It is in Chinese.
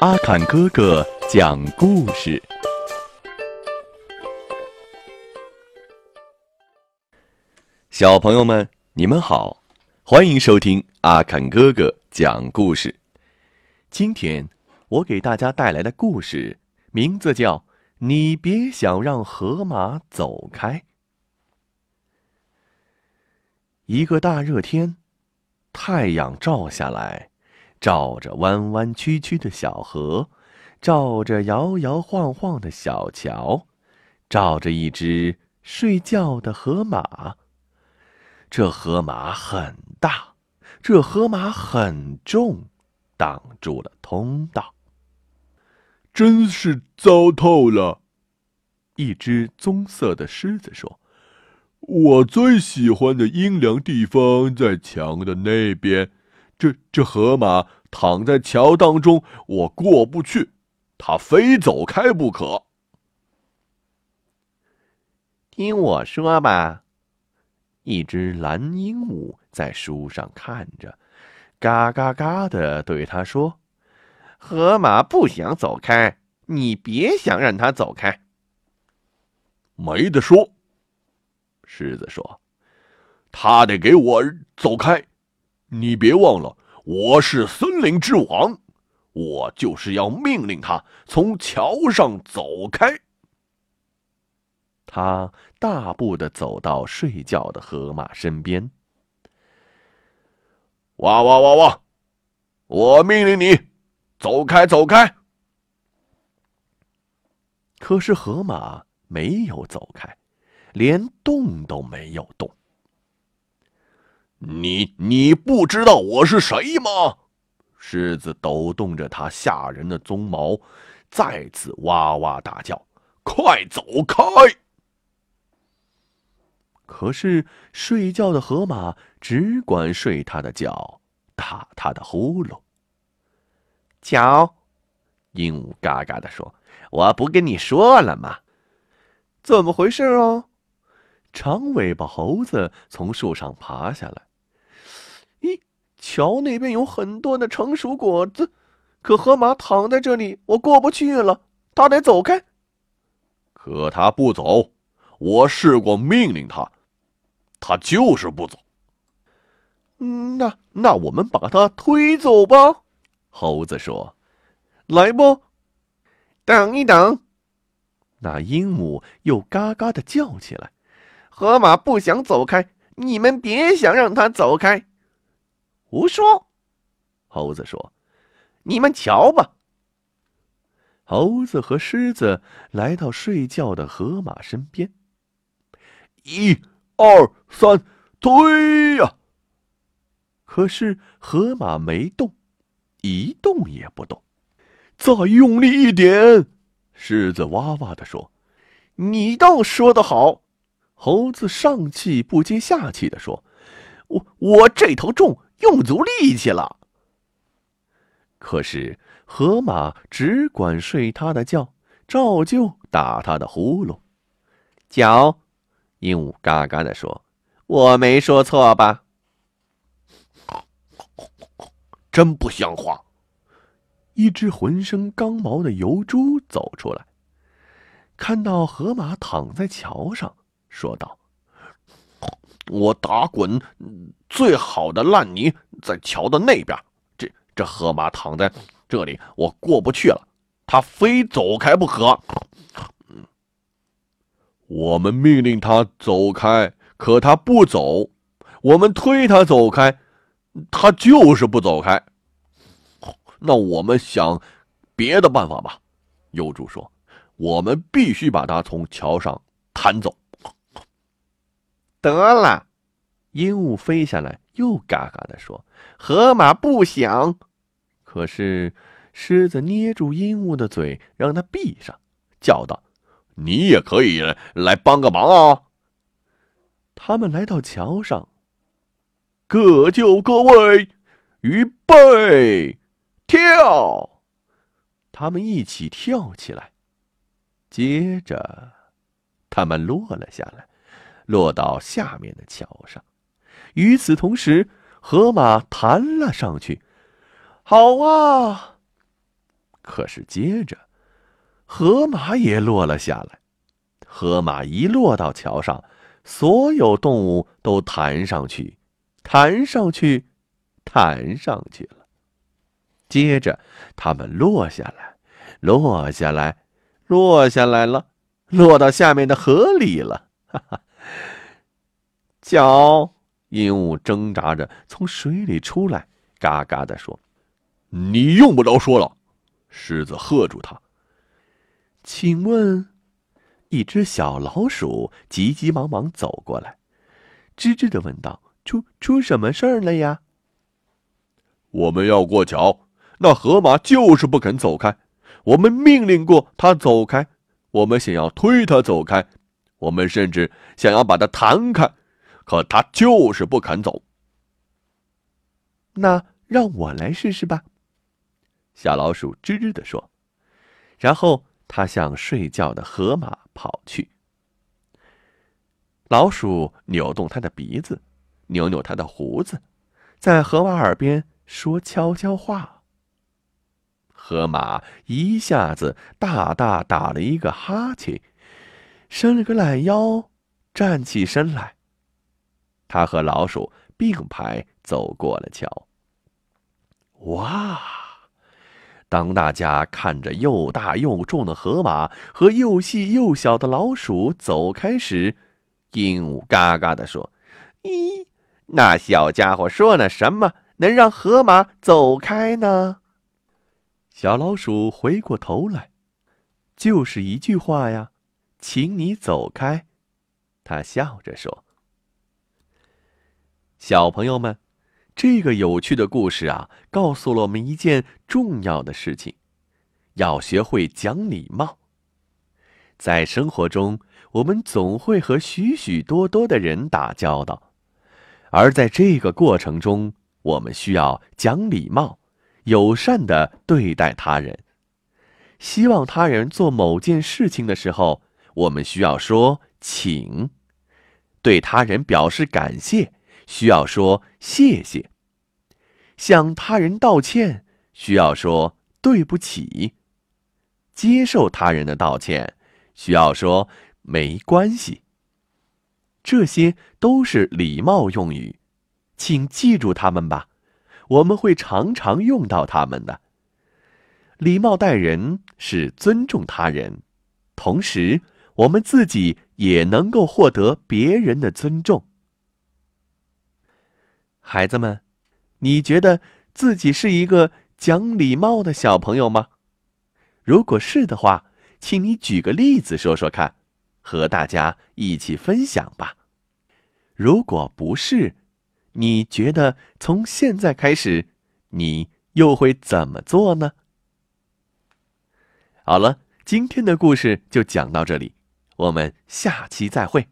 阿坎哥哥讲故事。小朋友们，你们好，欢迎收听阿坎哥哥讲故事。今天我给大家带来的故事名字叫《你别想让河马走开》。一个大热天，太阳照下来。照着弯弯曲曲的小河，照着摇摇晃晃的小桥，照着一只睡觉的河马。这河马很大，这河马很重，挡住了通道。真是糟透了！一只棕色的狮子说：“我最喜欢的阴凉地方在墙的那边。”这这河马躺在桥当中，我过不去，它非走开不可。听我说吧，一只蓝鹦鹉在书上看着，嘎嘎嘎的对他说：“河马不想走开，你别想让它走开。”没得说，狮子说：“他得给我走开。”你别忘了，我是森林之王，我就是要命令他从桥上走开。他大步的走到睡觉的河马身边，哇哇哇哇！我命令你走开，走开。可是河马没有走开，连动都没有动。你你不知道我是谁吗？狮子抖动着它吓人的鬃毛，再次哇哇大叫：“快走开！”可是睡觉的河马只管睡他的觉，打他的呼噜。瞧，鹦鹉嘎嘎的说：“我不跟你说了吗？怎么回事啊？”长尾巴猴子从树上爬下来。桥那边有很多的成熟果子，可河马躺在这里，我过不去了，他得走开。可他不走，我试过命令他，他就是不走。嗯，那那我们把他推走吧。猴子说：“来吧。”等一等，那鹦鹉又嘎嘎的叫起来：“河马不想走开，你们别想让他走开。”胡说！猴子说：“你们瞧吧。”猴子和狮子来到睡觉的河马身边。一、二、三，推呀！可是河马没动，一动也不动。再用力一点！狮子哇哇的说：“你倒说的好！”猴子上气不接下气的说：“我我这头重。”用足力气了，可是河马只管睡他的觉，照旧打他的呼噜。脚，鹦鹉嘎嘎的说：“我没说错吧？”真不像话！一只浑身刚毛的油猪走出来，看到河马躺在桥上，说道。我打滚，最好的烂泥在桥的那边。这这河马躺在这里，我过不去了，他非走开不可。我们命令他走开，可他不走；我们推他走开，他就是不走开。那我们想别的办法吧。幼主说：“我们必须把他从桥上弹走。”得了，鹦鹉飞下来，又嘎嘎的说：“河马不想。”可是狮子捏住鹦鹉的嘴，让它闭上，叫道：“你也可以来帮个忙啊！”他们来到桥上，各就各位，预备，跳！他们一起跳起来，接着他们落了下来。落到下面的桥上，与此同时，河马弹了上去。好啊！可是接着，河马也落了下来。河马一落到桥上，所有动物都弹上去，弹上去，弹上去了。接着，它们落下来，落下来，落下来了，落到下面的河里了。哈哈！脚，鹦鹉挣扎着从水里出来，嘎嘎地说：“你用不着说了。”狮子喝住他。请问？一只小老鼠急急忙忙走过来，吱吱的问道：“出出什么事儿了呀？”我们要过桥，那河马就是不肯走开。我们命令过它走开，我们想要推它走开，我们甚至想要把它弹开，可他就是不肯走。那让我来试试吧。”小老鼠吱吱的说，然后。他向睡觉的河马跑去。老鼠扭动它的鼻子，扭扭它的胡子，在河马耳边说悄悄话。河马一下子大大打了一个哈欠，伸了个懒腰，站起身来。他和老鼠并排走过了桥。哇！当大家看着又大又重的河马和又细又小的老鼠走开时，鹦鹉嘎嘎地说：“咦，那小家伙说了什么，能让河马走开呢？”小老鼠回过头来，就是一句话呀，“请你走开。”他笑着说：“小朋友们。”这个有趣的故事啊，告诉了我们一件重要的事情：要学会讲礼貌。在生活中，我们总会和许许多多的人打交道，而在这个过程中，我们需要讲礼貌，友善的对待他人。希望他人做某件事情的时候，我们需要说“请”；对他人表示感谢。需要说谢谢。向他人道歉，需要说对不起。接受他人的道歉，需要说没关系。这些都是礼貌用语，请记住他们吧，我们会常常用到他们的。礼貌待人是尊重他人，同时我们自己也能够获得别人的尊重。孩子们，你觉得自己是一个讲礼貌的小朋友吗？如果是的话，请你举个例子说说看，和大家一起分享吧。如果不是，你觉得从现在开始，你又会怎么做呢？好了，今天的故事就讲到这里，我们下期再会。